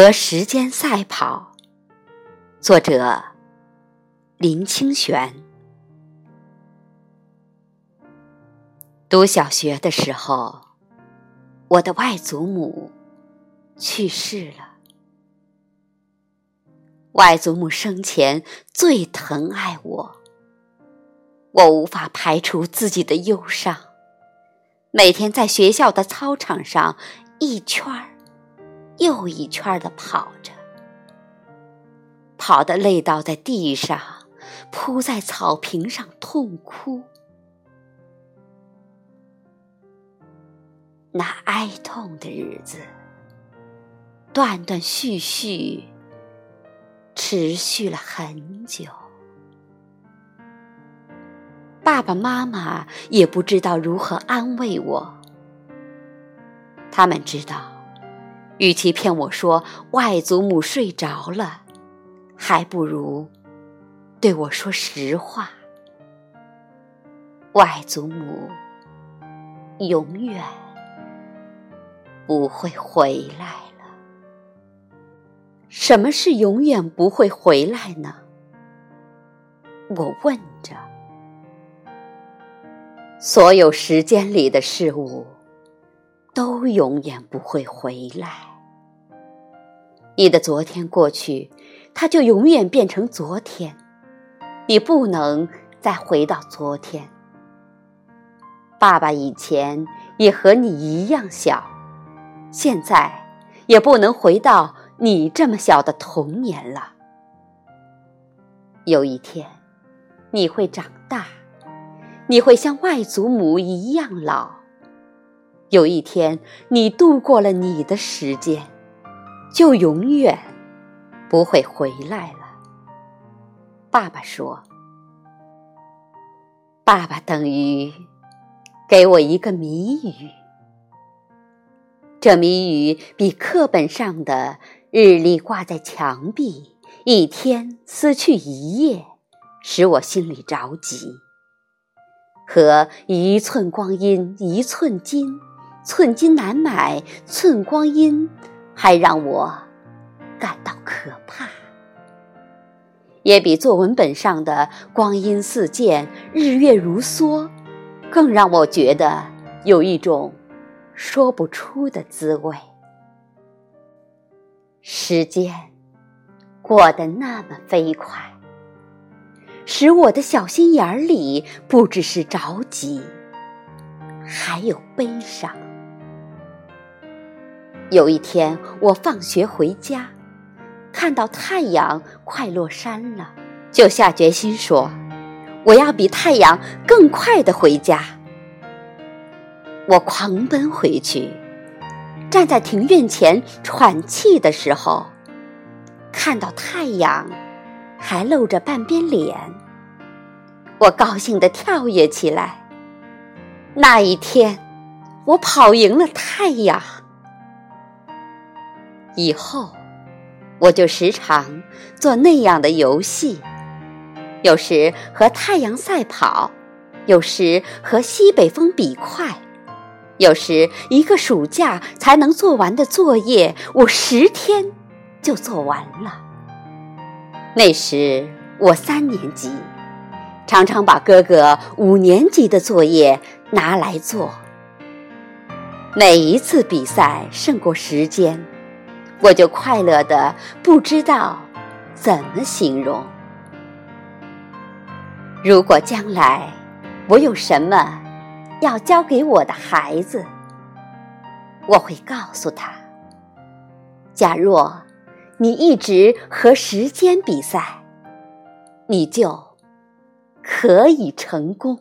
和时间赛跑，作者林清玄。读小学的时候，我的外祖母去世了。外祖母生前最疼爱我，我无法排除自己的忧伤，每天在学校的操场上一圈儿。又一圈的跑着，跑得累倒在地上，扑在草坪上痛哭。那哀痛的日子，断断续续，持续了很久。爸爸妈妈也不知道如何安慰我，他们知道。与其骗我说外祖母睡着了，还不如对我说实话：外祖母永远不会回来了。什么是永远不会回来呢？我问着。所有时间里的事物。都永远不会回来。你的昨天过去，它就永远变成昨天，你不能再回到昨天。爸爸以前也和你一样小，现在也不能回到你这么小的童年了。有一天，你会长大，你会像外祖母一样老。有一天，你度过了你的时间，就永远不会回来了。爸爸说：“爸爸等于给我一个谜语，这谜语比课本上的日历挂在墙壁，一天撕去一页，使我心里着急，和一寸光阴一寸金。”寸金难买寸光阴，还让我感到可怕，也比作文本上的光阴似箭、日月如梭，更让我觉得有一种说不出的滋味。时间过得那么飞快，使我的小心眼里不只是着急，还有悲伤。有一天，我放学回家，看到太阳快落山了，就下决心说：“我要比太阳更快的回家。”我狂奔回去，站在庭院前喘气的时候，看到太阳还露着半边脸，我高兴地跳跃起来。那一天，我跑赢了太阳。以后，我就时常做那样的游戏，有时和太阳赛跑，有时和西北风比快，有时一个暑假才能做完的作业，我十天就做完了。那时我三年级，常常把哥哥五年级的作业拿来做。每一次比赛胜过时间。我就快乐的不知道怎么形容。如果将来我有什么要教给我的孩子，我会告诉他：假若你一直和时间比赛，你就可以成功。